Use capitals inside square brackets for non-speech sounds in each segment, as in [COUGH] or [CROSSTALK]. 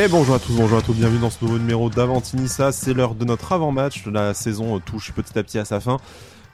Et bonjour à tous, bonjour à tous, bienvenue dans ce nouveau numéro d'Avantinissa. C'est l'heure de notre avant-match. La saison touche petit à petit à sa fin.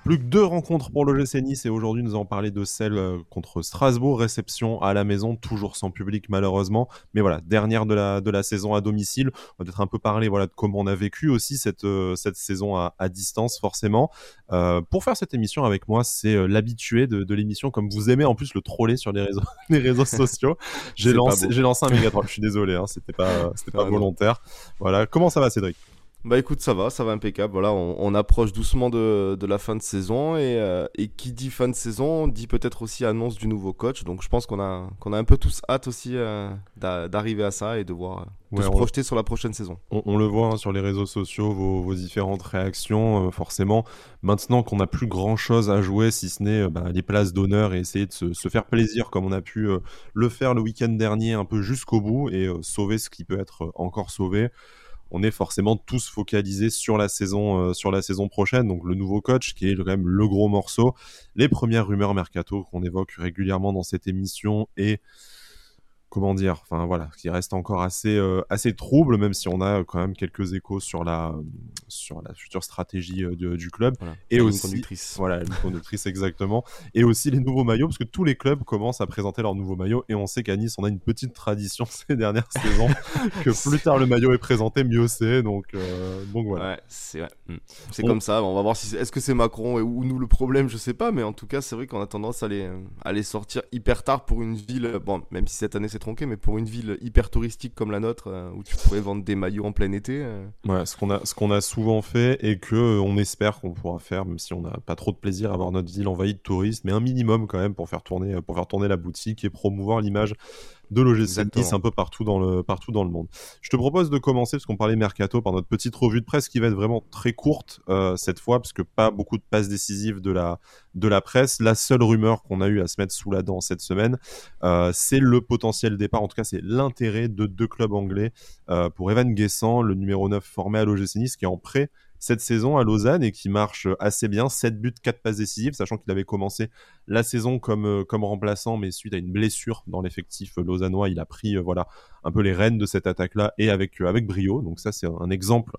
Plus que deux rencontres pour l'OGC Nice et aujourd'hui nous allons parler de celle euh, contre Strasbourg, réception à la maison, toujours sans public malheureusement, mais voilà, dernière de la, de la saison à domicile. On va peut-être un peu parler voilà, de comment on a vécu aussi cette, euh, cette saison à, à distance forcément. Euh, pour faire cette émission avec moi, c'est l'habitué de, de l'émission, comme vous aimez en plus le troller sur les réseaux, [LAUGHS] les réseaux sociaux. J'ai lancé, un méga troll, je suis désolé, hein, c'était pas, c'était pas volontaire. Voilà, comment ça va Cédric? Bah écoute, ça va, ça va impeccable. Voilà, on, on approche doucement de, de, la fin de saison et, euh, et, qui dit fin de saison dit peut-être aussi annonce du nouveau coach. Donc je pense qu'on a, qu'on a un peu tous hâte aussi euh, d'arriver à ça et de voir, de se projeter sur la prochaine saison. On, on le voit hein, sur les réseaux sociaux, vos, vos différentes réactions. Euh, forcément, maintenant qu'on n'a plus grand-chose à jouer, si ce n'est bah, les places d'honneur et essayer de se, se, faire plaisir comme on a pu le faire le week-end dernier, un peu jusqu'au bout et sauver ce qui peut être encore sauvé on est forcément tous focalisés sur la saison, euh, sur la saison prochaine. Donc le nouveau coach, qui est quand même le gros morceau. Les premières rumeurs mercato qu'on évoque régulièrement dans cette émission et comment dire, enfin voilà, qui reste encore assez euh, assez trouble, même si on a quand même quelques échos sur la sur la future stratégie euh, du club voilà. et aussi conductrice. voilà une conductrice exactement et aussi les nouveaux maillots parce que tous les clubs commencent à présenter leurs nouveaux maillots et on sait qu'à Nice on a une petite tradition [LAUGHS] ces dernières saisons [LAUGHS] que plus tard le maillot est présenté mieux c'est donc euh, donc voilà. Ouais, c'est ouais. on... comme ça, on va voir si est-ce que c'est Macron ou nous le problème, je sais pas, mais en tout cas c'est vrai qu'on a tendance à les à les sortir hyper tard pour une ville bon même si cette année c'est tronqué, mais pour une ville hyper touristique comme la nôtre, euh, où tu pourrais vendre des maillots en plein été. Euh... Ouais, ce qu'on a, a souvent fait et que euh, on espère qu'on pourra faire, même si on n'a pas trop de plaisir à voir notre ville envahie de touristes, mais un minimum quand même pour faire tourner, pour faire tourner la boutique et promouvoir l'image de l'OGC Nice un peu partout dans, le, partout dans le monde. Je te propose de commencer, parce qu'on parlait mercato, par notre petite revue de presse qui va être vraiment très courte euh, cette fois, parce que pas beaucoup de passes décisives de la, de la presse. La seule rumeur qu'on a eu à se mettre sous la dent cette semaine, euh, c'est le potentiel départ, en tout cas c'est l'intérêt de deux clubs anglais euh, pour Evan Guessant, le numéro 9 formé à l'OGC Nice, qui est en prêt cette saison à Lausanne et qui marche assez bien. 7 buts, 4 passes décisives, sachant qu'il avait commencé la saison comme, euh, comme remplaçant, mais suite à une blessure dans l'effectif lausannois, il a pris euh, voilà un peu les rênes de cette attaque-là et avec, euh, avec brio. Donc ça, c'est un exemple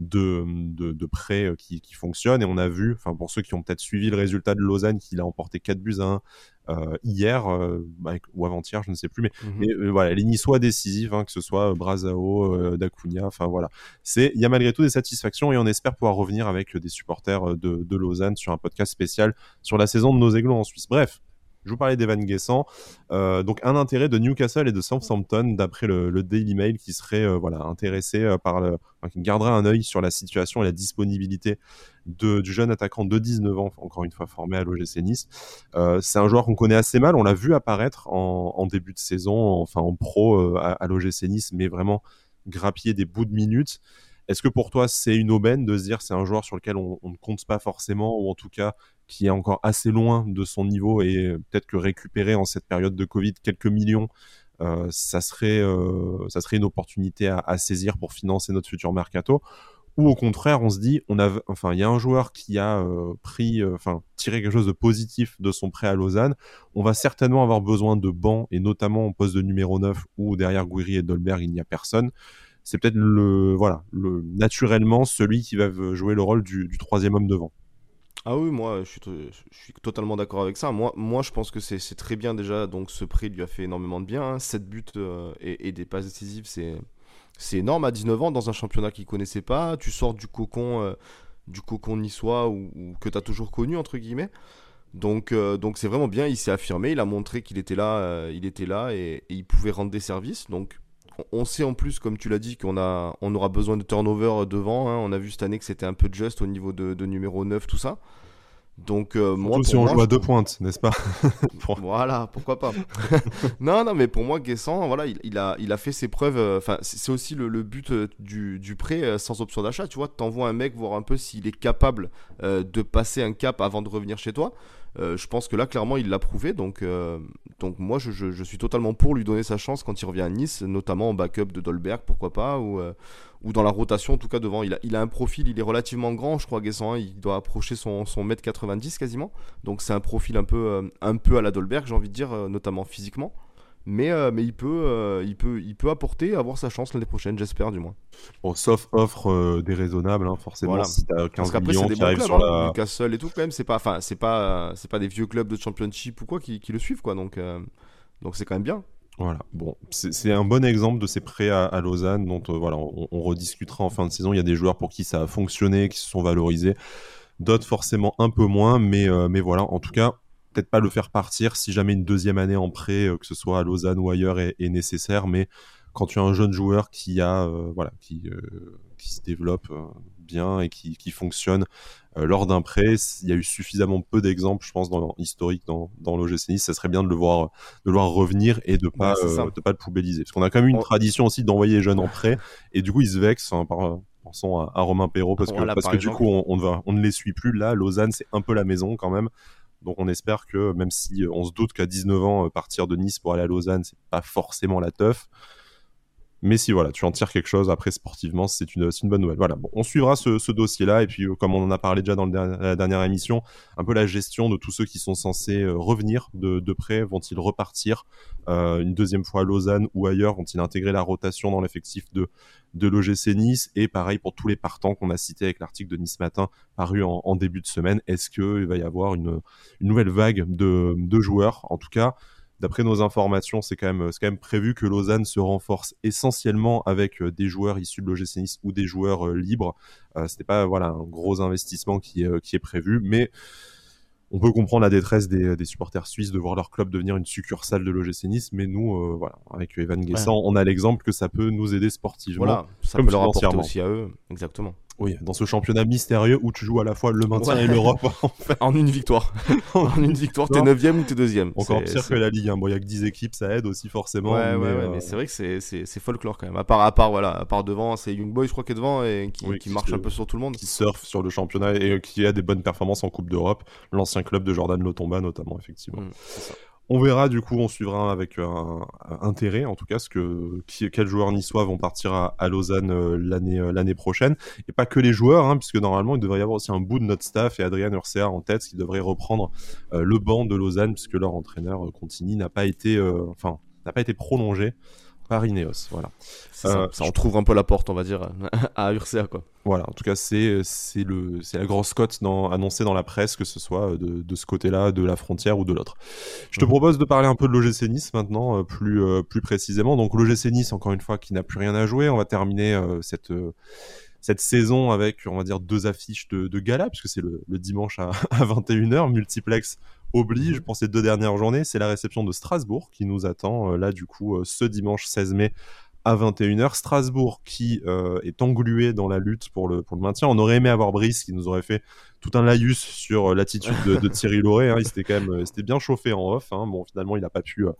de, de, de prêt qui, qui fonctionne. Et on a vu, enfin pour ceux qui ont peut-être suivi le résultat de Lausanne, qu'il a emporté 4 buts à 1 euh, hier euh, ou avant-hier, je ne sais plus, mais, mm -hmm. mais euh, voilà, les Niçois décisifs, hein, que ce soit Brazao, Dacunia, enfin voilà, c'est il y a malgré tout des satisfactions et on espère pouvoir revenir avec des supporters de, de Lausanne sur un podcast spécial sur la saison de nos aiglons Suisse. Bref, je vous parlais d'Evan Guessant. Euh, donc, un intérêt de Newcastle et de Southampton, d'après le, Daily Mail, qui serait euh, voilà, intéressé euh, par le. Enfin, qui gardera un œil sur la situation et la disponibilité de, du jeune attaquant de 19 ans, encore une fois formé à l'OGC Nice. c'est un joueur qu'on connaît assez mal. On l'a vu apparaître en, début de saison, enfin en pro à, à l'OGC Nice, mais vraiment grappiller des bouts de minutes. Est-ce que pour toi, c'est une aubaine de se dire c'est un joueur sur lequel on, ne compte pas forcément, ou en tout cas qui est encore assez loin de son niveau et peut-être que récupérer en cette période de Covid quelques millions, euh, ça, serait, euh, ça serait une opportunité à, saisir pour financer notre futur mercato Ou au contraire, on se dit, on a, enfin, il y a un joueur qui a euh, pris, enfin, tiré quelque chose de positif de son prêt à Lausanne. On va certainement avoir besoin de bancs et notamment au poste de numéro 9 où derrière Guiri et Dolberg, il n'y a personne c'est peut-être le voilà le naturellement celui qui va jouer le rôle du troisième homme devant. Ah oui, moi je suis, totalement d'accord avec ça. Moi, je pense que c'est très bien déjà. Donc ce prix lui a fait énormément de bien. Hein. 7 buts euh, et, des passes décisives, c'est énorme à 19 ans dans un championnat qu'il connaissait pas. Tu sors du cocon, euh, du cocon niçois ou, ou que tu as toujours connu, entre guillemets. Donc euh, donc c'est vraiment bien. Il s'est affirmé. Il a montré qu'il était là, il était là et, et, il pouvait rendre des services. Donc on sait en plus, comme tu l'as dit, qu'on a, on aura besoin de turnover devant. Hein. On a vu cette année que c'était un peu juste au niveau de, de numéro 9, tout ça. Donc, euh, moi, si on moi, joue à deux pointes, n'est-ce pas? [LAUGHS] Pour... Voilà, pourquoi pas. [LAUGHS] non, non, mais pour moi, Guessant, voilà, il, il, a, il a fait ses preuves. euh, Enfin, c'est aussi le, le but euh, du, du prêt euh, sans option d'achat. Tu vois, t'envoies un mec voir un peu s'il est capable euh, de passer un cap avant de revenir chez toi. Euh, je pense que là, clairement, il l'a prouvé. Donc, euh, moi, je, suis totalement pour lui donner sa chance quand il revient à Nice, notamment en backup de Dolberg, pourquoi pas, ou, euh, dans la rotation, en tout cas devant. Il a, il a un profil, il est relativement grand, je crois, Guessant. Hein, il doit approcher son, son mètre 90 quasiment. Donc, c'est un profil un peu, un peu à la Dolberg, j'ai envie de dire, notamment physiquement. Mais, euh, mais il, peut, euh, il, peut, il peut apporter, avoir sa chance l'année prochaine, j'espère du moins. Bon, sauf offre euh, déraisonnable, hein, forcément, Voilà. si t'as 15 Parce millions des qui arrivent clubs, sur hein. la... Newcastle et tout, quand même, c'est pas, c'est pas, c'est pas des vieux clubs de championship ou quoi qui, qui le suivent, quoi. Donc, euh, donc c'est quand même bien. Voilà, bon, c'est un bon exemple de ces prêts à, à Lausanne dont euh, voilà, on, on rediscutera en fin de saison. Il y a des joueurs pour qui ça a fonctionné, qui se sont valorisés, d'autres forcément un peu moins, mais, euh, mais voilà, en tout cas, peut-être pas le faire partir si jamais une deuxième année en prêt, euh, que ce soit à Lausanne ou ailleurs, est, est nécessaire, mais quand tu as un jeune joueur qui a, euh, voilà, qui, euh, qui se développe bien et qui, qui fonctionne lors d'un prêt, il y a eu suffisamment peu d'exemples, je pense, dans historique dans, dans l'OGC Nice. Ça serait bien de le voir, de le voir revenir et de pas, Ouais, euh, de pas le poubelliser. Parce qu'on a quand même une On- tradition aussi d'envoyer les jeunes en prêt et du coup ils se vexent. hein, par, pensons à, à Romain Perrault parce que, Voilà, parce par que du coup on, on, va- on ne les suit plus. Là, Lausanne, c'est un peu la maison quand même. Donc on espère que même si euh, on se doute qu'à 19 ans, euh, partir de Nice pour aller à Lausanne, c'est pas forcément la teuf. Mais si voilà, tu en tires quelque chose après sportivement, c'est une, bonne nouvelle. Voilà, bon, on suivra ce, dossier-là et puis euh, comme on en a parlé déjà dans la dernière émission, un peu la gestion de tous ceux qui sont censés euh, revenir de, près, vont-ils repartir euh, une deuxième fois à Lausanne ou ailleurs, vont-ils intégrer la rotation dans l'effectif de, de l'OGC Nice? Et pareil pour tous les partants qu'on a cités avec l'article de Nice Matin paru en, début de semaine, est-ce qu'il va y avoir une, une nouvelle vague de, de joueurs? En tout cas, D'après nos informations, c'est quand, même, c'est quand même prévu que Lausanne se renforce essentiellement avec euh, des joueurs issus de l'OGC Nice ou des joueurs euh, libres. Euh, Ce n'est pas voilà, un gros investissement qui est, euh, qui est prévu, mais on peut comprendre la détresse des, des supporters suisses de voir leur club devenir une succursale de l'OGC Nice, mais nous, euh, voilà, avec Evan Guessant, on a l'exemple que ça peut nous aider sportivement. Voilà, ça comme peut leur apporter aussi à eux, exactement. Oui, dans ce championnat mystérieux où tu joues à la fois le maintien Ouais. et [LAUGHS] l'Europe. En une victoire. [LAUGHS] en une victoire, t'es Non. 9 ou t'es 2 Encore pire que la Ligue. Hein. Bon, il y a que 10 équipes, ça aide aussi forcément. Ouais, ouais, mais, ouais, euh, mais c'est vrai que c'est- folklore quand même. À part, à part, voilà, à part devant, c'est Young Boy, je crois, qui est devant et qui, Oui, qui qui marche un peu sur tout le monde. qui surfe sur le championnat et euh, qui a des bonnes performances en Coupe d'Europe. L'ancien club de Jordan Lotomba, notamment, effectivement. Mm, ça. On verra, du coup, on suivra avec euh, intérêt, en tout cas, ce que, quels joueurs niçois vont partir à, Lausanne euh, l'année euh, l'année prochaine. Et pas que les joueurs, hein, puisque normalement, il devrait y avoir aussi un bout de notre staff et Adrien Urcea en tête, qui devrait reprendre le banc de Lausanne, puisque leur entraîneur, Contini, n'a pas été prolongé par Ineos. Voilà. Euh, Ça, on trouve un peu la porte, on va dire, [LAUGHS] à Ursa, quoi. Voilà, en tout cas, c'est c'est la grosse cote dans, annoncée dans la presse, que ce soit euh, de, de ce côté-là, de la frontière ou de l'autre. Je te Mhm. propose de parler un peu de l'OGC Nice maintenant, euh, plus euh, plus précisément. Donc l'OGC Nice, encore une fois, qui n'a plus rien à jouer. On va terminer euh, cette euh, cette saison avec, on va dire, deux affiches de, de gala, puisque c'est le, le dimanche à, [LAUGHS] à 21h, multiplex oblige pour ces deux dernières journées. C'est la réception de Strasbourg qui nous attend euh, là, du coup, euh, ce dimanche 16 mai à 21h. Strasbourg qui euh, est englué dans la lutte pour le, pour le maintien. On aurait aimé avoir Brice qui nous aurait fait tout un laïus sur euh, l'attitude de, de Thierry Lauré. Hein. Il s'était quand même euh, c'était bien chauffé en off. Hein. Bon, finalement, il n'a pas pu, euh,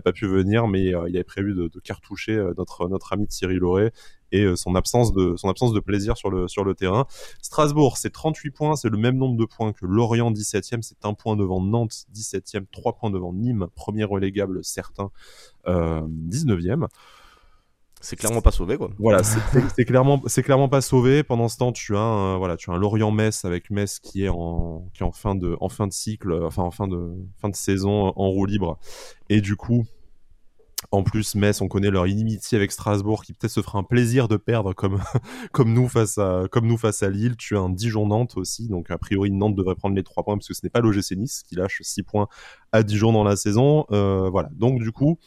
pas pu venir, mais euh, il avait prévu de, cartoucher euh, notre, notre ami Thierry Lauré et euh, son absence de son absence de plaisir sur le sur le terrain. Strasbourg, c'est 38 points, c'est le même nombre de points que Lorient 17e, c'est un point devant Nantes 17e, 3 points devant Nîmes, premier relégable certain euh, 19e. C'est clairement pas sauvé, quoi. Voilà, c'est clairement, c'est clairement pas sauvé. Pendant ce temps, tu as, un, voilà, tu as un Lorient-Metz avec Metz qui est en, qui est en fin de, en fin de cycle, euh, enfin en fin de, fin de saison en roue libre. Et du coup, en plus, Metz, on connaît leur inimitié avec Strasbourg, qui peut-être se fera un plaisir de perdre comme, [LAUGHS] comme nous face à, comme nous face à Lille. Tu as un Dijon-Nantes aussi, donc a priori Nantes devrait prendre les trois points parce que ce n'est pas l'OGC Nice qui lâche 6 points à Dijon dans la saison. Euh, voilà, donc du coup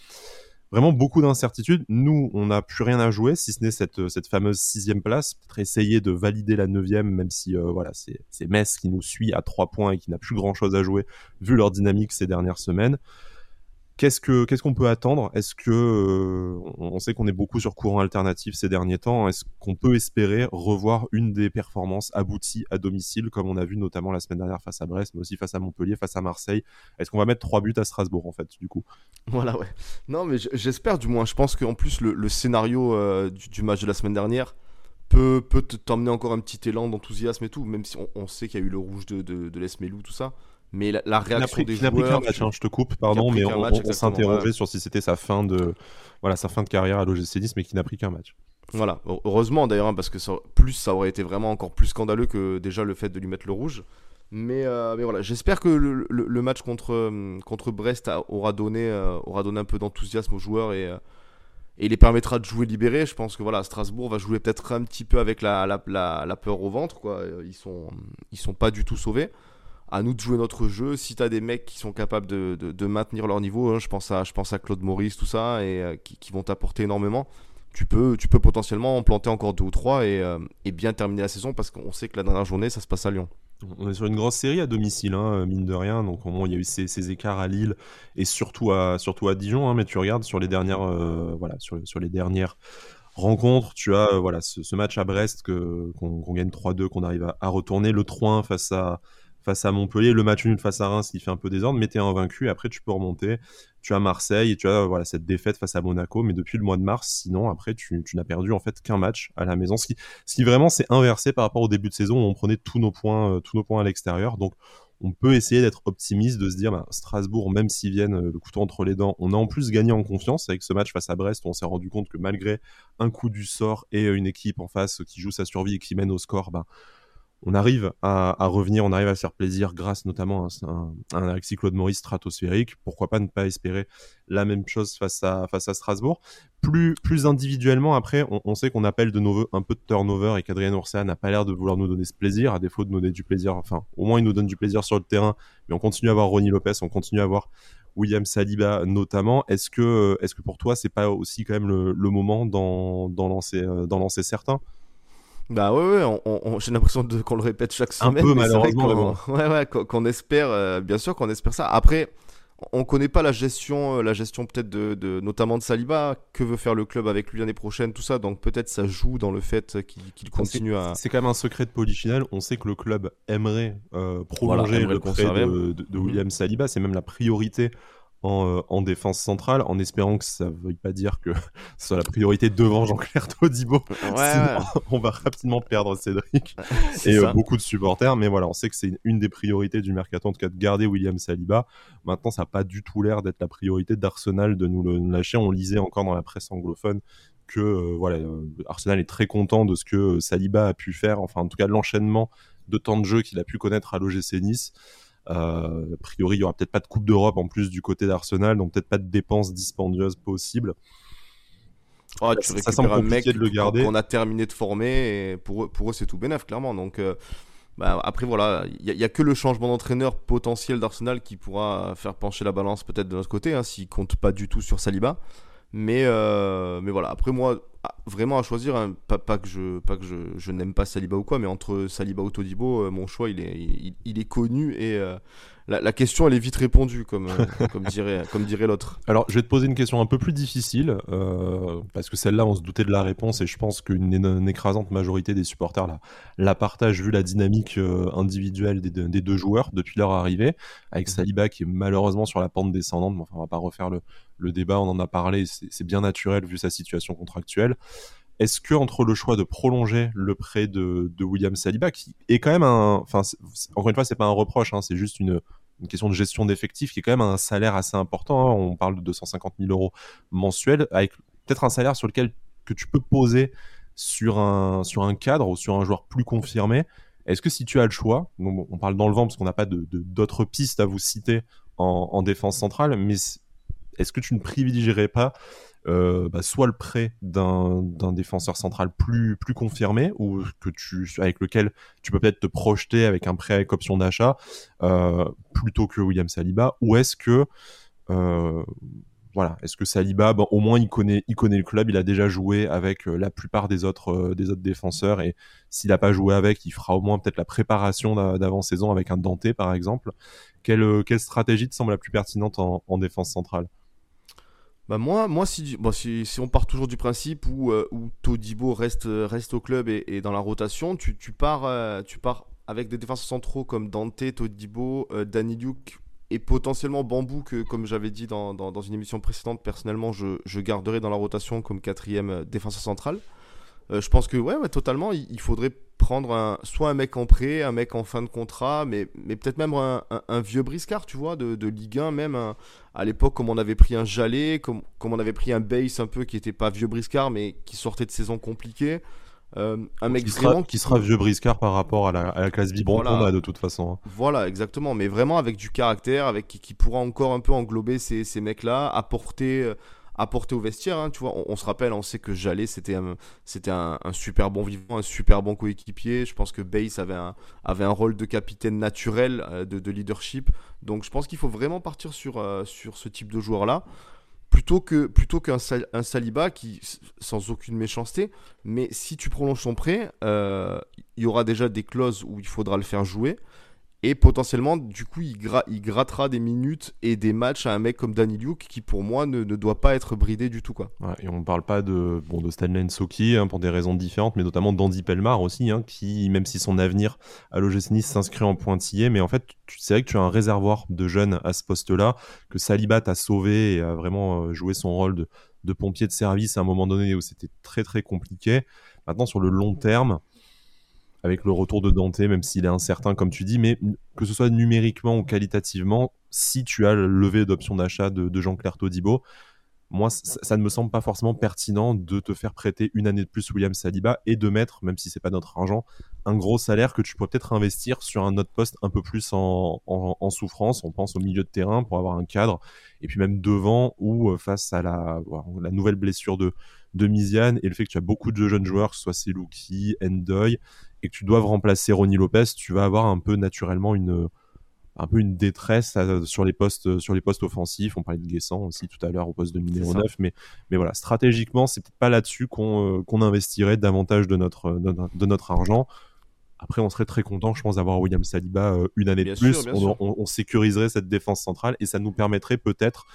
vraiment beaucoup d'incertitudes. Nous, on n'a plus rien à jouer, si ce n'est cette, cette fameuse sixième place. Peut-être essayer de valider la neuvième, même si euh, voilà, c'est c'est Metz qui nous suit à trois points et qui n'a plus grand-chose à jouer, vu leur dynamique ces dernières semaines. Qu'est-ce que qu'est-ce qu'on peut attendre? Est-ce que euh, on sait qu'on est beaucoup sur courant alternatif ces derniers temps Est-ce qu'on peut espérer revoir une des performances abouties à domicile, comme on a vu notamment la semaine dernière face à Brest, mais aussi face à Montpellier, face à Marseille? Est-ce qu'on va mettre trois buts à Strasbourg en fait, du coup? Voilà, ouais. Non, mais j'espère du moins. Je pense qu'en plus, le, scénario euh, du, match de la semaine dernière peut, peut te- t'emmener encore un petit élan d'enthousiasme et tout, même si on, sait qu'il y a eu le rouge de, de, tout ça. Mais la, réaction pris, des n'a pris qu'un joueurs. match, hein, je te coupe, pardon, mais on, on- s'interrogeait ouais. sur si c'était sa fin de, voilà, sa fin de carrière à l'OGC Nice, mais qui n'a pris qu'un match. Voilà, Heu- heureusement d'ailleurs, hein, parce que ça, plus ça aurait été vraiment encore plus scandaleux que déjà le fait de lui mettre le rouge. Mais, mais voilà, j'espère que le, le, match contre, contre Brest aura donné, aura donné un peu d'enthousiasme aux joueurs et, et les permettra de jouer libéré. Je pense que voilà, Strasbourg va jouer peut-être un petit peu avec la, la, la, peur au ventre. Quoi. Ils sont, ils sont pas du tout sauvés. À nous de jouer notre jeu. Si tu as des mecs qui sont capables de, de, maintenir leur niveau, hein, je, pense à, je pense à Claude Maurice, tout ça, et euh, qui, vont t'apporter énormément, tu peux, tu peux potentiellement en planter encore deux ou trois et, euh, et bien terminer la saison parce qu'on sait que la dernière journée, ça se passe à Lyon. On est sur une grosse série à domicile, hein, mine de rien. Donc, au moment, il y a eu ces, écarts à Lille et surtout à, surtout à Dijon. Hein, mais tu regardes sur les dernières, euh, voilà, sur, sur, les dernières rencontres, tu as euh, voilà, ce, match à Brest qu'on gagne 3-2, qu'on arrive à, retourner. Le 3-1 face à, face à Montpellier, le match nul face à Reims qui fait un peu désordre, mais tu es invaincu après tu peux remonter. Tu as Marseille et tu as voilà, cette défaite face à Monaco, mais depuis le mois de mars, sinon après tu, n'as perdu en fait qu'un match à la maison, ce qui, vraiment s'est inversé par rapport au début de saison où on prenait tous nos points, euh, tous nos points à l'extérieur. Donc on peut essayer d'être optimiste, de se dire bah, Strasbourg, même s'ils viennent euh, le couteau entre les dents, on a en plus gagné en confiance avec ce match face à Brest. Où on s'est rendu compte que malgré un coup du sort et une équipe en face qui joue sa survie et qui mène au score, bah, on arrive à, revenir, on arrive à faire plaisir grâce notamment à un, Alexis Claude Maurice stratosphérique. Pourquoi pas ne pas espérer la même chose face à, Strasbourg plus, plus individuellement, après, on, sait qu'on appelle de nos voeux un peu de turnover et qu'Adrien Oursa n'a pas l'air de vouloir nous donner ce plaisir, à défaut de nous donner du plaisir. Enfin, au moins, il nous donne du plaisir sur le terrain, mais on continue à voir Ronnie Lopez, on continue à voir William Saliba notamment. Est-ce que, est-ce que pour toi, c'est pas aussi quand même le, moment d'en euh, lancer certains? Bah ouais, ouais j'ai l'impression qu'on le répète chaque semaine. Un peu malheureusement. ouais, ouais, qu'on espère, euh, bien sûr qu'on espère ça. Après, on connaît pas la gestion, euh, la gestion peut-être de, notamment de Saliba. Que veut faire le club avec lui l'année prochaine, tout ça. Donc peut-être ça joue dans le fait qu'il continue à. C'est quand même un secret de polichinelle. On sait que le club aimerait euh, prolonger le prêt de, de, mhm. William Saliba. C'est même la priorité euh, en, défense centrale, en espérant que ça ne veuille pas dire que [LAUGHS] ce soit la priorité devant Jean-Claire Todibo. on va rapidement perdre Cédric [LAUGHS] et euh, beaucoup de supporters. Mais voilà, on sait que c'est une, des priorités du mercaton, en tout cas de garder William Saliba. Maintenant, ça n'a pas du tout l'air d'être la priorité d'Arsenal de nous le lâcher. On lisait encore dans la presse anglophone que euh, voilà, Arsenal est très content de ce que Saliba a pu faire, enfin en tout cas de l'enchaînement de temps de jeu qu'il a pu connaître à l'OGC Nice. Euh, a priori, il y aura peut-être pas de Coupe d'Europe en plus du côté d'Arsenal, donc peut-être pas de dépenses dispendieuses possibles. Oh, tu ça, semble un mec de le garder. qu'on a terminé de former et pour eux, pour eux c'est tout bénef clairement. Donc euh, bah, après voilà, il n'y a, que le changement d'entraîneur potentiel d'Arsenal qui pourra faire pencher la balance peut-être de notre côté, hein, s'il compte pas du tout sur Saliba. Mais, euh, mais voilà, après moi, ah, vraiment à choisir, hein, pas, pas, que je, pas que je, je n'aime pas Saliba ou quoi, mais entre Saliba ou Todibo, euh, mon choix il est, il, est connu et euh, la, question elle est vite répondue, comme, [LAUGHS] comme dirait, comme dirait l'autre. Alors je vais te poser une question un peu plus difficile, parce que celle-là on se doutait de la réponse et je pense qu'une écrasante majorité des supporters la, la partagent vu la dynamique individuelle des, des, deux joueurs depuis leur arrivée, avec mmh. Saliba qui est malheureusement sur la pente descendante, mais enfin on va pas refaire le, le débat, on en a parlé, c'est bien naturel vu sa situation contractuelle. Est-ce que entre le choix de prolonger le prêt de, William Saliba, qui est quand même un, enfin encore une fois c'est pas un reproche, hein, c'est juste une, question de gestion d'effectifs qui est quand même un salaire assez important. Hein. on parle de 250 000 euros mensuels, avec peut-être un salaire sur lequel que tu peux poser sur un sur un cadre ou sur un joueur plus confirmé. Est-ce que si tu as le choix, on parle dans le vent parce qu'on n'a pas d'autres pistes à vous citer en défense centrale, mais est-ce que tu ne privilégierais pas euh, bah, soit le prêt d'un défenseur central plus, confirmé ou avec lequel tu peux peut-être te projeter avec un prêt avec option d'achat euh, plutôt que William Saliba ou est-ce que euh, Saliba, au moins il connaît, le club, il a déjà joué avec la plupart des autres, défenseurs et s'il n'a pas joué avec, il fera au moins peut-être la préparation d'avant-saison avec un Dante par exemple. Quelle stratégie te semble la plus pertinente en défense centrale? Bah moi, moi si, si, si, on part toujours du principe où, euh, où Todibo reste, reste au club et, dans la rotation, tu, tu, pars, euh, tu pars avec des défenseurs centraux comme Dante, Todibo, euh, Danny Duke et potentiellement Bambou que, comme j'avais dit dans, une émission précédente, personnellement, je, je garderai dans la rotation comme quatrième défenseur central. Euh, je pense que ouais, ouais totalement, il, faudrait prendre un, soit un mec en prêt, un mec en fin de contrat, mais, mais peut-être même un, un, vieux briscard, tu vois, de, de Ligue 1, même à l'époque, comme on avait pris un Jallet, comme, comme on avait pris un Base un peu qui était pas vieux briscard, mais qui sortait de saison compliquée. un mec qui vraiment sera, qui sera vieux briscard par rapport à la, classe biberon qu'on a de toute façon. Hein. Voilà, exactement. Mais vraiment avec du caractère, avec qui, pourra encore un peu englober ces, ces mecs-là, apporter apporter au vestiaire. Hein, tu vois, on, se rappelle, on sait que Jallet c'était un, super bon vivant, un super bon coéquipier. Je pense que Bass avait un, avait rôle de capitaine naturel, euh, de, leadership. Donc je pense qu'il faut vraiment partir sur, euh, ce type de joueur là. Plutôt que qu'un un Saliba qui sans aucune méchanceté, mais si tu prolonges son prêt, euh, il y aura déjà des clauses où il faudra le faire jouer. Et potentiellement, du coup, il, grattera des minutes et des matchs à un mec comme Danny Luke qui, pour moi, ne, doit pas être bridé du tout. Quoi. et on ne parle pas de, bon, de Stanley Nsoki hein, pour des raisons différentes, mais notamment d'Andy Pelmar aussi, hein, qui, même si son avenir à l'OGC Nice s'inscrit en pointillé, mais en fait, c'est vrai que tu as un réservoir de jeunes à ce poste-là, que Saliba t'a sauvé et a vraiment euh, joué son rôle de pompier de service à un moment donné où c'était très très compliqué. Maintenant, sur le long terme, avec le retour de Dante, même s'il est incertain, comme tu dis, mais que ce soit numériquement ou qualitativement, si tu as le levé d'option d'achat de, Jean-Claire Todibo, moi, ça, ne me semble pas forcément pertinent de te faire prêter une année de plus William Saliba et de mettre, même si c'est pas notre argent, un gros salaire que tu pourrais peut-être investir sur un autre poste un peu plus en, souffrance. On pense au milieu de terrain pour avoir un cadre, et puis même devant ou euh, face à la, nouvelle blessure de, de Miziane et le fait que tu as beaucoup de jeunes joueurs, que ce soit Selouki, Endoy, et que tu dois remplacer Ronnie Lopez, tu vas avoir un peu naturellement une un peu une détresse euh, sur les postes sur les postes offensifs. On parlait de Guessant aussi tout à l'heure au poste de numéro 9, mais mais voilà, stratégiquement, c'est peut-être pas là-dessus qu'on euh, qu'on investirait davantage de notre, de notre argent. Après, on serait très content, je pense, d'avoir William Saliba euh, une année de plus. on, sécuriserait cette défense centrale et ça nous permettrait peut-être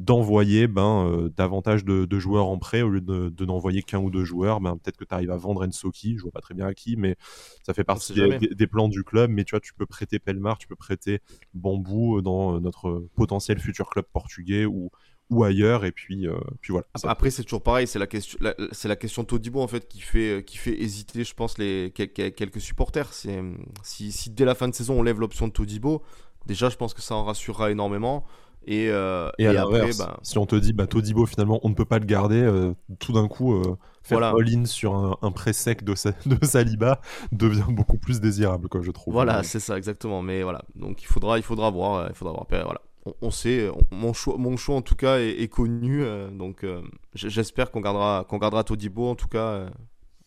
d'envoyer ben, euh, davantage de, joueurs en prêt au lieu de, n'envoyer qu'un ou deux joueurs. Ben, Peut-être que tu arrives à vendre Ensoki, je vois pas très bien à qui, mais ça fait partie des, plans du club. Mais tu vois, tu peux prêter Pelmar, tu peux prêter Bambou euh, dans euh, notre potentiel futur club portugais ou, ou ailleurs. Et puis puis voilà après c'est toujours pareil. C'est la question c'est la question Todibo en fait qui fait qui fait hésiter je pense les quelques supporters. Si, si dès la fin de saison on lève l'option de Todibo déjà je pense que ça en rassurera énormément et, euh, et, après, bah, si on te dit, bah, Todibo, finalement, on ne peut pas le garder, euh, tout d'un coup, euh, faire all-in sur un, un prêt sec de, [LAUGHS] de, Saliba devient beaucoup plus désirable, quoi, je trouve. Voilà, c'est ça, exactement. Mais voilà, donc il faudra, il faudra voir. Il faudra voir. Voilà. On, sait, mon, choix, mon choix, en tout cas, est, connu. donc j'espère qu'on gardera, qu'on gardera Todibo, en tout cas.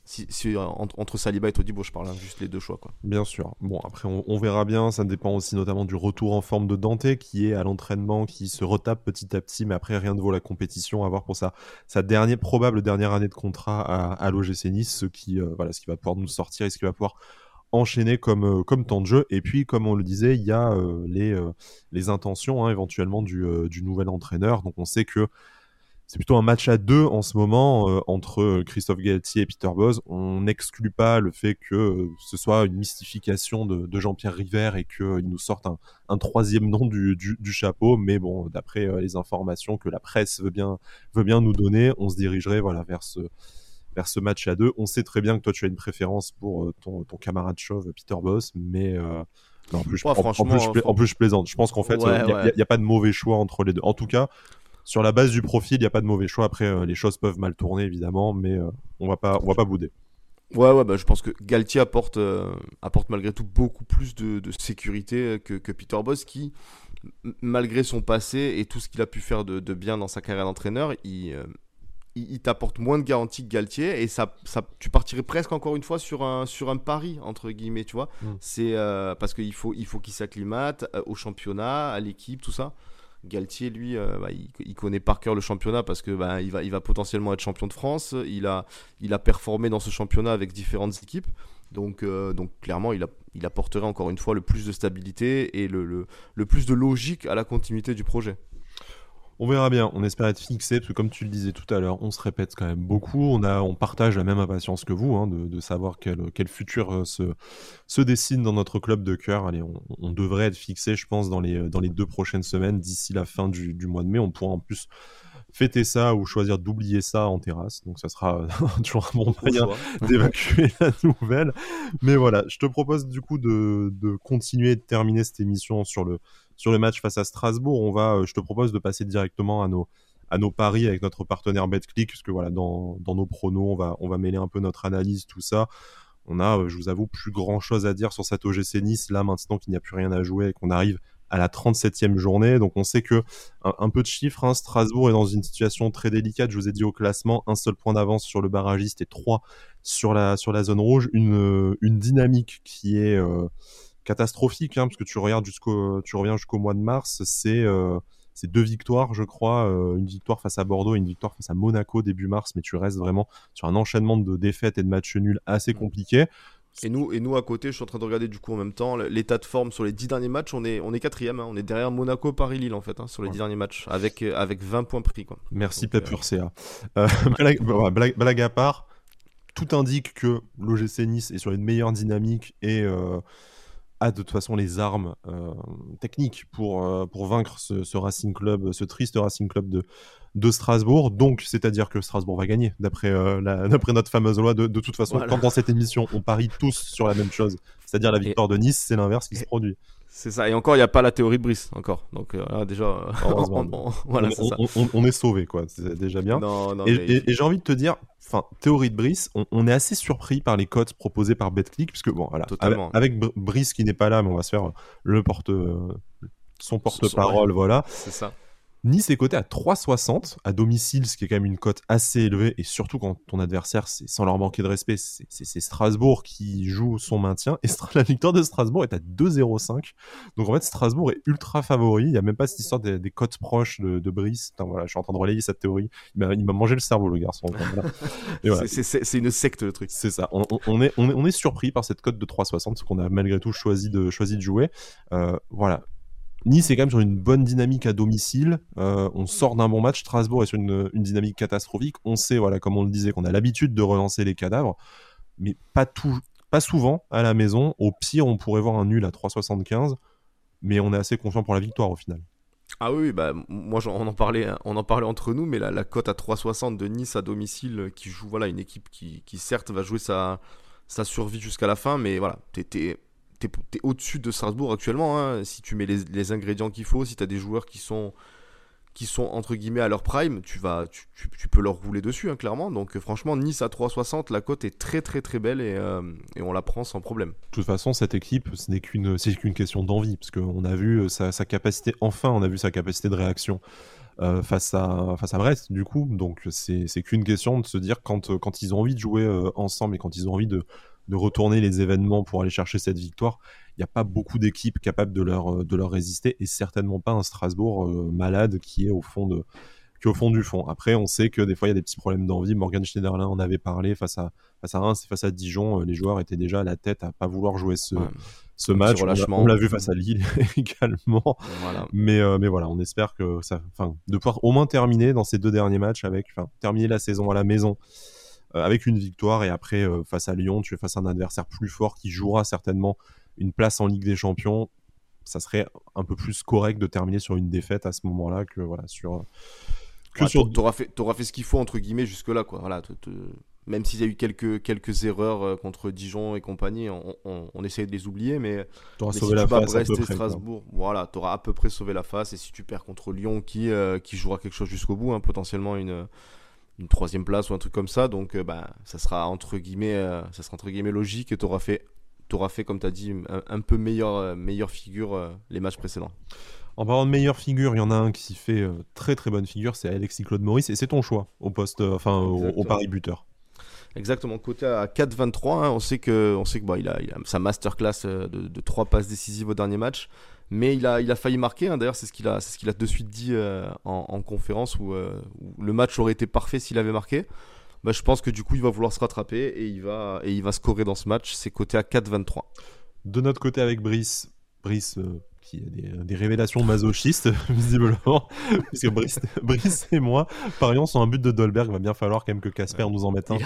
Si, entre Saliba et Todibo, je parle hein, juste les deux choix. Quoi. Bien sûr. Bon, après, on, verra bien. Ça dépend aussi notamment du retour en forme de Dante, qui est à l'entraînement, qui se retape petit à petit, mais après, rien ne vaut la compétition. À voir pour sa, sa dernière, probable dernière année de contrat à, l'OGC Nice, ce qui, euh, voilà, ce qui va pouvoir nous sortir et ce qui va pouvoir enchaîner comme, euh, temps de jeu. Et puis, comme on le disait, il y a euh, les, intentions hein, éventuellement du nouvel entraîneur. Donc, on sait que c'est plutôt un match à deux en ce moment euh, entre euh, Christophe Galtier et Peter Boz. On n'exclut pas le fait que euh, ce soit une mystification de, Jean-Pierre River et qu'il nous sorte un, troisième nom du, chapeau. Mais bon, d'après les informations que la presse veut bien, veut bien nous donner, on se dirigerait voilà, vers ce, vers ce match à deux. On sait très bien que toi, tu as une préférence pour ton, camarade chauve, Peter Boss, mais... en, plus, je, en, plus, je, plaisante. Je pense qu'en fait, il n'y a, pas de mauvais choix entre les deux. En tout cas, sur la base du profil, il n'y a pas de mauvais choix. Après, euh, les choses peuvent mal tourner, évidemment, mais euh, on va pas, on va pas bouder. Ouais, ouais, bah, je pense que Galtier apporte, euh, apporte malgré tout beaucoup plus de, sécurité que, Peter Boss, qui, malgré son passé et tout ce qu'il a pu faire de, bien dans sa carrière d'entraîneur, il, il, t'apporte moins de garanties que Galtier et ça, ça, tu partirais presque encore une fois sur un, sur un pari, entre guillemets, tu vois. Mm. C'est parce qu'il faut, il faut qu'il s'acclimate au championnat, à l'équipe, tout ça. Galtier, lui, euh, bah, il, connaît par cœur le championnat parce que bah, il, va, potentiellement être champion de France. Il a, performé dans ce championnat avec différentes équipes. Donc, euh, clairement, il, a, apporterait encore une fois le plus de stabilité et le plus de logique à la continuité du projet. On verra bien, on espère être fixé, parce que comme tu le disais tout à l'heure, on se répète quand même beaucoup, on, a, on partage la même impatience que vous, hein, de, savoir quel, futur euh, se, dessine dans notre club de cœur. Allez, on, devrait être fixé, je pense, dans les, dans les deux prochaines semaines, d'ici la fin du, mois de mai. On pourra en plus fêter ça ou choisir d'oublier ça en terrasse. Donc ça sera [LAUGHS] toujours un bon moyen [LAUGHS] d'évacuer la nouvelle. Mais voilà, je te propose du coup de, de continuer de terminer cette émission sur le sur le match face à Strasbourg, on va, euh, je te propose de passer directement à nos, à nos paris avec notre partenaire BetClick, parce que voilà, dans, dans nos pronos, on va, on va mêler un peu notre analyse, tout ça. On a, euh, je vous avoue, plus grand chose à dire sur cette OGC Nice, là maintenant qu'il n'y a plus rien à jouer et qu'on arrive à la 37e journée. Donc on sait que un, peu de chiffres, hein, Strasbourg est dans une situation très délicate. Je vous ai dit au classement, un seul point d'avance sur le barragiste et trois sur la, sur la zone rouge. Une, une dynamique qui est euh, catastrophique, hein, parce que tu regardes jusqu'au, reviens jusqu'au mois de mars, c'est euh, deux victoires, je crois, euh, une victoire face à Bordeaux et une victoire face à Monaco début mars, mais tu restes vraiment sur un enchaînement de défaites et de matchs nuls assez compliqué. Et nous, et nous à côté, je suis en train de regarder du coup en même temps l'état de forme sur les dix derniers matchs. On est, on est quatrième, hein. on est derrière Monaco, Paris, Lille en fait hein, sur les dix derniers matchs avec, euh, avec 20 points pris. Quoi. Merci Pep euh... euh [LAUGHS] blague, à part, tout indique que l'OGC Nice est sur une meilleure dynamique et euh, a de toute façon les armes techniques pour, pour vaincre ce, ce, Racing Club, ce triste Racing Club de, de Strasbourg. Donc, c'est-à-dire que Strasbourg va gagner, d'après euh, [LAUGHS] notre fameuse loi. De, toute façon, quand dans cette émission, on parie tous sur la même chose, c'est-à-dire la victoire de Nice, c'est l'inverse qui se produit. C'est ça. Et encore, il n'y a pas la théorie de Brice, encore. Donc, euh, déjà, [LAUGHS] on, voilà, on, est sauvé, quoi. C'est déjà bien. et, j'ai envie de te dire, enfin, théorie de Brice, on, est assez surpris par les cotes proposées par BetClick, puisque, bon, voilà, avec, Brice qui n'est pas là, mais on va se faire le porte, euh, son porte-parole, voilà. C'est ça. Nice est coté à 3,60 à domicile, ce qui est quand même une cote assez élevée, et surtout quand ton adversaire, c'est sans leur manquer de respect, c'est Strasbourg qui joue son maintien, et [LAUGHS] la victoire de Strasbourg est à 2,05. Donc en fait, Strasbourg est ultra favori, il n'y a même pas cette histoire des, cotes proches de, Brice. voilà, je suis en train de relayer cette théorie. Il m'a mangé le cerveau, le garçon. c'est une secte, le truc. C'est ça. On, est, on, est, surpris par cette cote de 3,60, parce qu'on a malgré tout choisi de, choisi de jouer. Euh, voilà, Nice est quand même sur une bonne dynamique à domicile. Euh, on sort d'un bon match. Strasbourg est sur une, dynamique catastrophique. On sait, voilà, comme on le disait, qu'on a l'habitude de relancer les cadavres, mais pas tout, pas souvent à la maison. Au pire, on pourrait voir un nul à 3,75, mais on est assez confiant pour la victoire au final. Ah oui, bah moi on en parlait, on en parlait entre nous, mais la, cote à 3,60 de Nice à domicile euh, qui joue, voilà, une équipe qui, certes va jouer sa, sa survie jusqu'à la fin, mais voilà, t'es au-dessus de Strasbourg actuellement. Hein. Si tu mets les, ingrédients qu'il faut, si tu as des joueurs qui sont, qui sont entre guillemets à leur prime, tu, vas, tu, peux leur rouler dessus, hein, clairement. Donc euh, franchement, Nice à 3,60, la cote est très très très belle et, euh, et, on la prend sans problème. De toute façon, cette équipe, ce n'est qu'une qu'une question d'envie, parce qu'on a vu euh, sa, sa, capacité, enfin on a vu sa capacité de réaction. face, à, face à Brest, du coup. Donc, c'est qu'une question de se dire quand, quand ils ont envie de jouer ensemble et quand ils ont envie de, de retourner les événements pour aller chercher cette victoire. Il n'y a pas beaucoup d'équipes capables de leur, euh, de leur résister et certainement pas un Strasbourg euh, malade qui est au fond de qui au fond du fond. Après, on sait que des fois il y a des petits problèmes d'envie. Morgan Schneiderlin en avait parlé face à face à Reims et face à Dijon. Euh, les joueurs étaient déjà à la tête à pas vouloir jouer ce, ce match. On l'a vu face à Lille [LAUGHS] également. Mais, mais voilà, on espère que ça, enfin, de pouvoir au moins terminer dans ces deux derniers matchs avec, enfin, terminer la saison à la maison avec une victoire et après euh, face à Lyon, tu es face à un adversaire plus fort qui jouera certainement une place en Ligue des Champions. Ça serait un peu plus correct de terminer sur une défaite à ce moment-là que voilà sur. Que sur... T'auras fait, auras fait ce qu'il faut entre guillemets jusque là quoi. Voilà, même s'il y a eu quelques, quelques erreurs euh, contre Dijon et compagnie, on, on, essaye de les oublier, mais, auras sauvé la face Brest et Strasbourg, voilà, tu auras à peu près sauvé la face. Et si tu perds contre Lyon, qui, qui jouera quelque chose jusqu'au bout, hein, potentiellement une, une troisième place ou un truc comme ça. Donc, euh, bah, ça sera entre guillemets, euh, ça sera entre guillemets logique et tu auras fait, auras fait, comme tu as dit, un, peu meilleure, euh, meilleure figure les matchs précédents. En parlant de meilleure figure, il y en a un qui fait très très bonne figure, c'est Alexis Claude Maurice, et c'est ton choix au poste, enfin au, pari buteur. Exactement, côté à 4-23, hein, on sait que, on sait que bah, il, a, il a sa masterclass de, de 3 passes décisives au dernier match. Mais il a, il a failli marquer, hein. d'ailleurs c'est ce qu'il a, ce qu'il a de suite dit euh, en, conférence euh, où, le match aurait été parfait s'il avait marqué. Bah, je pense que du coup il va vouloir se rattraper et il va, et il va scorer dans ce match. C'est coté à 4-23. De notre côté avec Brice, Brice euh, qui a des, révélations masochistes [LAUGHS] visiblement, [LAUGHS] puisque Brice, [LAUGHS] Brice, et moi parions sur un but de Dolberg. Il va bien falloir quand même que Casper nous en mette un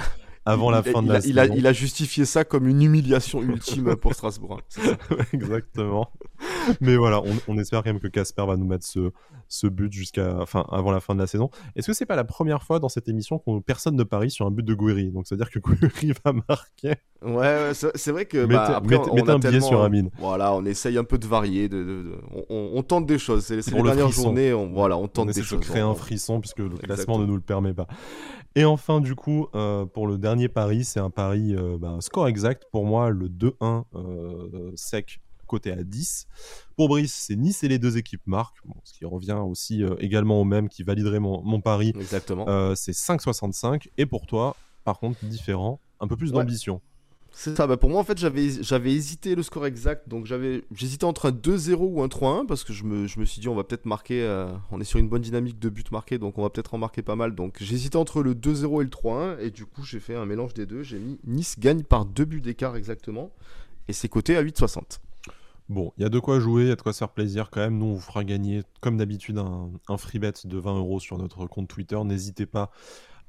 avant la fin de la saison. il a justifié ça comme une humiliation ultime pour Strasbourg. Exactement. [LAUGHS] Mais voilà, on, espère quand même que Casper va nous mettre ce, ce but jusqu'à, enfin, avant la fin de la saison. Est-ce que c'est pas la première fois dans cette émission qu'on personne ne parie sur un but de Guiri? Donc, c'est-à-dire que Guiri [LAUGHS] va marquer. Ouais, c'est vrai que. Bah, mettez, on, un billet sur Amine. Voilà, on essaye un peu de varier. De, on, tente des choses. C'est les dernières journées. On, voilà, on tente des choses. de créer un frisson puisque le classement ne nous le permet pas. Et enfin, du coup, euh, pour le dernier pari, c'est un pari euh, bah, score exact. Pour moi, le 2-1 euh, sec côté à 10. Pour Brice, c'est Nice et les deux équipes marquent, ce qui revient aussi euh, également au même, qui validerait mon, pari. Exactement. Euh, c'est 5,65. Et pour toi, par contre, différent, un peu plus d'ambition. C'est ça, bah pour moi en fait j'avais, j'avais hésité le score exact, donc j'avais, j'hésitais entre un 2-0 ou un 3-1 parce que je me, je me suis dit on va peut-être marquer, euh, on est sur une bonne dynamique de buts marqués donc on va peut-être en marquer pas mal, donc j'hésitais entre le 2-0 et le 3-1 et du coup j'ai fait un mélange des deux, j'ai mis Nice gagne par deux buts d'écart exactement et c'est coté à 8,60. Bon, il y a de quoi jouer, il y a de quoi se faire plaisir quand même. Nous, on vous fera gagner, comme d'habitude, un, un free bet de 20 euros sur notre compte Twitter. N'hésitez pas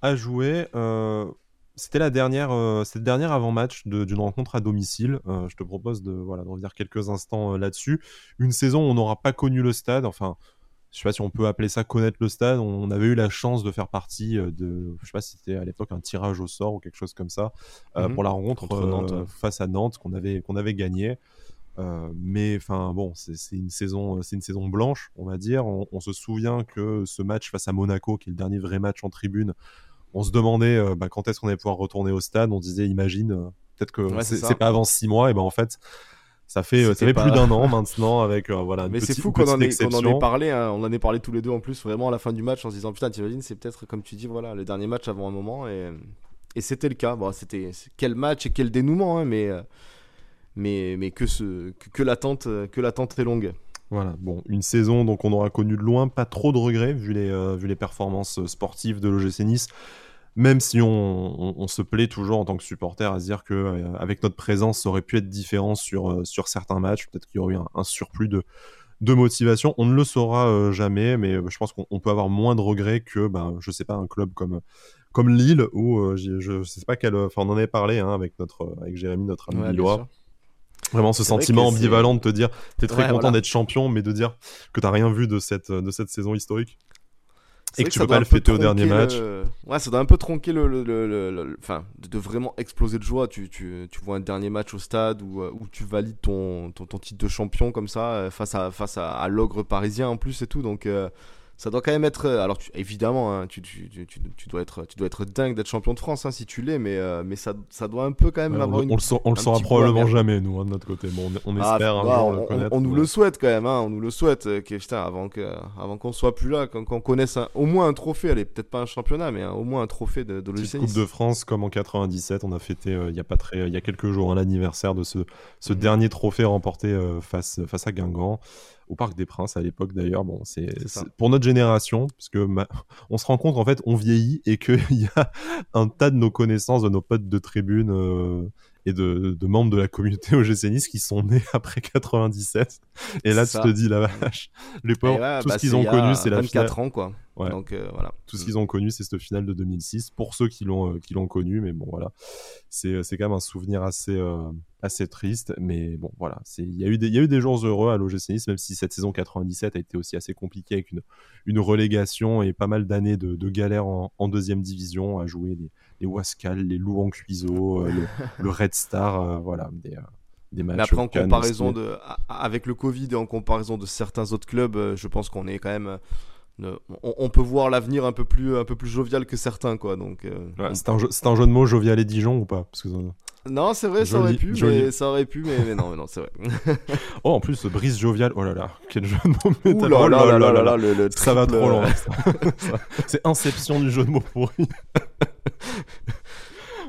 à jouer. Euh, c'était la dernière, euh, dernière avant-match d'une rencontre à domicile. Euh, je te propose de, voilà, de revenir quelques instants là-dessus. Une saison où on n'aura pas connu le stade. Enfin, je sais pas si on peut appeler ça connaître le stade. On avait eu la chance de faire partie de, je sais pas si c'était à l'époque un tirage au sort ou quelque chose comme ça mhm. pour la rencontre face à Nantes qu'on avait qu'on avait gagné. Euh, mais enfin bon, c'est une saison, c'est une saison blanche, on va dire. On, se souvient que ce match face à Monaco, qui est le dernier vrai match en tribune, on se demandait euh, bah, quand est-ce qu'on allait pouvoir retourner au stade. On disait, imagine, euh, peut-être que c'est pas avant six mois. Et ben en fait, ça fait, ça fait plus d'un an [LAUGHS] maintenant avec voilà. Mais c'est fou qu'on en, ait, en ait parlé. Hein. on en ait parlé tous les deux en plus, vraiment à la fin du match, en se disant putain, t'imagines, c'est peut-être comme tu dis, voilà, le dernier match avant un moment et, et c'était le cas. Bon, c'était quel match et quel dénouement, hein, mais mais, mais que, ce, que, l'attente, que l'attente est longue. Voilà, bon, une saison donc on aura connu de loin, pas trop de regrets vu les, euh, vu les performances sportives de l'OGC Nice, même si on, on, se plaît toujours en tant que supporter à se dire que euh, avec notre présence ça aurait pu être différent sur, euh, sur certains matchs, peut-être qu'il y aurait eu un, surplus de, de motivation, on ne le saura jamais, mais je pense qu'on peut avoir moins de regrets que, ben, je sais pas, un club comme, comme Lille, où je sais pas quel, enfin on en avait parlé hein, avec, notre, avec Jérémy, notre ami ouais, Vraiment ce sentiment ambivalent de te dire, tu es très content d'être champion, mais de dire que t'as rien vu de cette, de cette saison historique. Et que, tu peux pas le fêter au dernier match. Ouais, ça doit un peu tronquer le. le, Enfin, de, vraiment exploser de joie. Tu, tu, tu, vois un dernier match au stade où, euh, où tu valides ton, ton, titre de champion comme ça, euh, face à, face à, l'ogre parisien en plus et tout. Donc. Euh, ça doit quand même être. Euh, alors, évidemment, hein, tu, tu, tu, tu, dois être, tu dois être dingue d'être champion de France hein, si tu l'es, mais, euh, mais ça, ça doit un peu quand même avoir on, une. On le, on le saura probablement jamais, nous, hein, de notre côté. Bon, on, ah, espère un jour on, le connaître. On, nous le souhaite quand même, hein, on nous le souhaite, euh, putain, avant qu'on avant qu'on soit plus là, qu'on connaisse au moins un trophée, allez, peut-être pas un championnat, mais au moins un trophée de, de l'OGC Coupe de France, comme en 97, on a fêté il y a pas très, il y a quelques jours l'anniversaire de ce, ce mhm. dernier trophée remporté face, face à Guingamp au Parc des Princes à l'époque d'ailleurs. Bon, c'est pour notre génération, parce que [LAUGHS] on se rend compte en fait, on vieillit et qu'il [LAUGHS] y a un tas de nos connaissances, de nos potes de tribune euh, et de, membres de la communauté au Nice qui sont nés [LAUGHS] après 97. Et là, tu te dis la vache, les pauvres, tout ce bah, qu'ils ont connu, c'est la 24 ans quoi. Donc euh, voilà. Tout ce qu'ils ont connu, c'est cette finale de 2006. Pour ceux qui l'ont euh, qui l'ont connu, mais bon voilà, c'est c'est quand même un souvenir assez assez triste, mais bon, voilà. Il y, a eu des, y a eu des jours heureux à l'OGC Nice, même si cette saison 97 a été aussi assez compliquée avec une, une relégation et pas mal d'années de, de galères en, deuxième division à jouer les, les Wascal, les Louan Cuiseau, euh, [LAUGHS] le, Red Star, euh, voilà, des, euh, des matchs. Mais après, en comparaison de, avec le Covid et en comparaison de certains autres clubs, je pense qu'on est quand même on, peut voir l'avenir un peu plus un peu plus jovial que certains quoi donc c'est un, jeu, un jeu de mots jovial et Dijon ou pas? Parce que, non, c'est vrai, ça aurait pu, mais ça aurait pu, mais, non, mais non, c'est vrai. [LAUGHS] oh, en plus, brise jovial. Oh là là, quel jeu de mots Ouh là, là, là, là, là, le, Ça va trop loin. [LAUGHS] [LAUGHS] c'est Inception du jeu de mots pourri.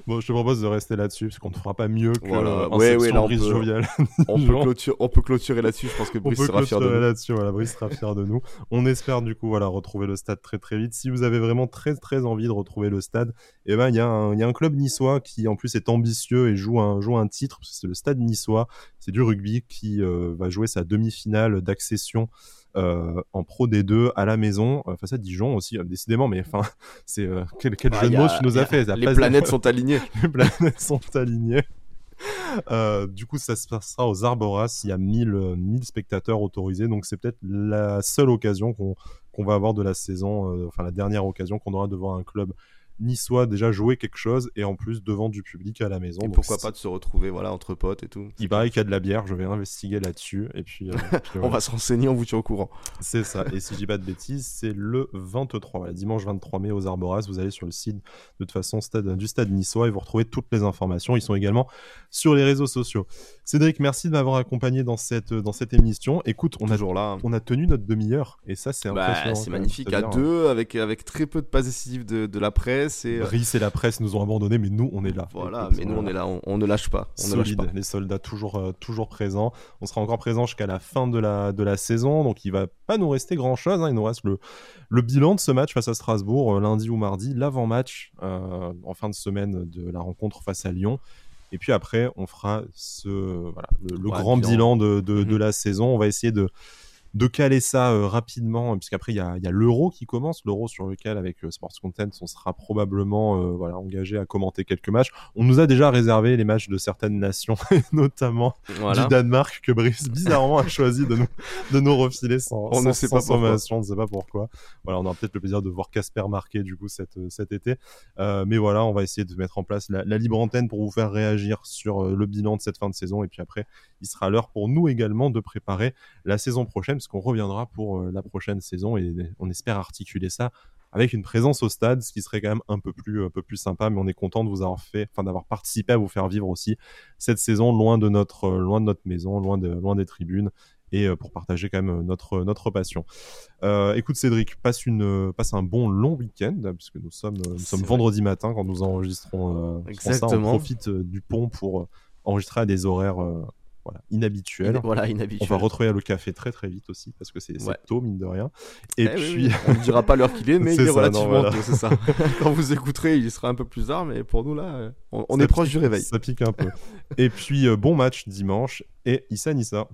Bon, je te propose de rester là-dessus, parce qu'on ne fera pas mieux que voilà. Ouais, ouais, là, on Brice peut... Jovial. [LAUGHS] on, peut clôturer, on peut clôturer là-dessus, je pense que Brice sera fier de nous. là-dessus, voilà, Brice sera fier de nous. On espère du coup voilà, retrouver le stade très très vite. Si vous avez vraiment très très envie de retrouver le stade, eh ben, il y, a un, y a un club niçois qui en plus est ambitieux et joue un, joue un titre, c'est le stade niçois, c'est du rugby, qui euh, va jouer sa demi-finale d'accession euh, en Pro D2 à la maison euh, face à Dijon aussi, euh, décidément. Mais enfin, [LAUGHS] c'est quel, quel bah, jeu de mots tu nous as fait. Les planètes sont alignées. [LAUGHS] les planètes sont alignées. Euh, du coup, ça se passera aux Arboras. Il y a 1000, 1000 spectateurs autorisés. Donc, c'est peut-être la seule occasion qu'on va avoir de la saison, enfin la dernière occasion qu'on aura de voir un club niçois déjà jouer quelque chose et en plus devant du public à la maison. Et pourquoi pas de se retrouver voilà entre potes et tout. Il paraît qu'il y a de la bière, je vais investiguer là-dessus et puis, euh, [LAUGHS] on va se renseigner, on vous tient au courant. C'est ça. Et si je dis pas de bêtises, c'est le 23, voilà, dimanche 23 mai aux Arboras. Vous allez sur le site de toute façon stade, du stade niçois et vous retrouvez toutes les informations. Ils sont également sur les réseaux sociaux. Cédric, merci de m'avoir accompagné dans cette dans cette émission. Écoute, on a là. on a tenu notre demi-heure et ça c'est bah, impressionnant. c'est magnifique à deux avec avec très peu de passes décisives de, de la presse et Brice et la presse nous ont abandonnés, mais nous, on est là. Voilà, mais nous, on est là, on, ne lâche pas. On Solide, ne lâche pas. les soldats toujours, euh, toujours présents. On sera encore présents jusqu'à la fin de la, de la saison, donc il va pas nous rester grand-chose. Hein. Il nous reste le, le bilan de ce match face à Strasbourg, euh, lundi ou mardi, l'avant-match euh, en fin de semaine de la rencontre face à Lyon. Et puis après, on fera ce, voilà, le, grand bilan, de, de, de, mhm. la saison. On va essayer de de caler ça euh, rapidement, puisqu'après il y a, y a l'euro qui commence, l'euro sur lequel avec euh, Sports Content on sera probablement euh, voilà, engagé à commenter quelques matchs. On nous a déjà réservé les matchs de certaines nations, [LAUGHS] notamment du Danemark que Brice bizarrement a choisi de nous, de nous refiler sans, on ne sait pas sommation, on ne sait pas pourquoi. Voilà, on aura peut-être le plaisir de voir Casper marquer du coup cet, cet été. mais voilà, on va essayer de mettre en place la, la libre antenne pour vous faire réagir sur le bilan de cette fin de saison et puis après il sera l'heure pour nous également de préparer la saison prochaine, parce qu'on reviendra pour euh, la prochaine saison et on espère articuler ça avec une présence au stade, ce qui serait quand même un peu plus, un peu plus sympa. Mais on est content de vous avoir fait, enfin d'avoir participé à vous faire vivre aussi cette saison loin de notre, euh, loin de notre maison, loin de, loin des tribunes et euh, pour partager quand même notre, notre passion. écoute Cédric, passe, une, passe un bon long week-end, puisque nous sommes, nous sommes vendredi matin quand nous enregistrons. Exactement. Ça, on profite du pont pour enregistrer à des horaires voilà, inhabituel. [LAUGHS] Voilà, On va retrouver le café très très vite aussi parce que c'est tôt mine de rien. Et eh puis, on ne dira pas l'heure qu'il est, [LAUGHS] mais il est relativement tôt, c'est ça. [LAUGHS] Quand vous écouterez, il sera un peu plus tard, mais pour nous là, on, est proche du réveil. Ça pique un peu. et puis euh, bon match dimanche et Issa Nissa.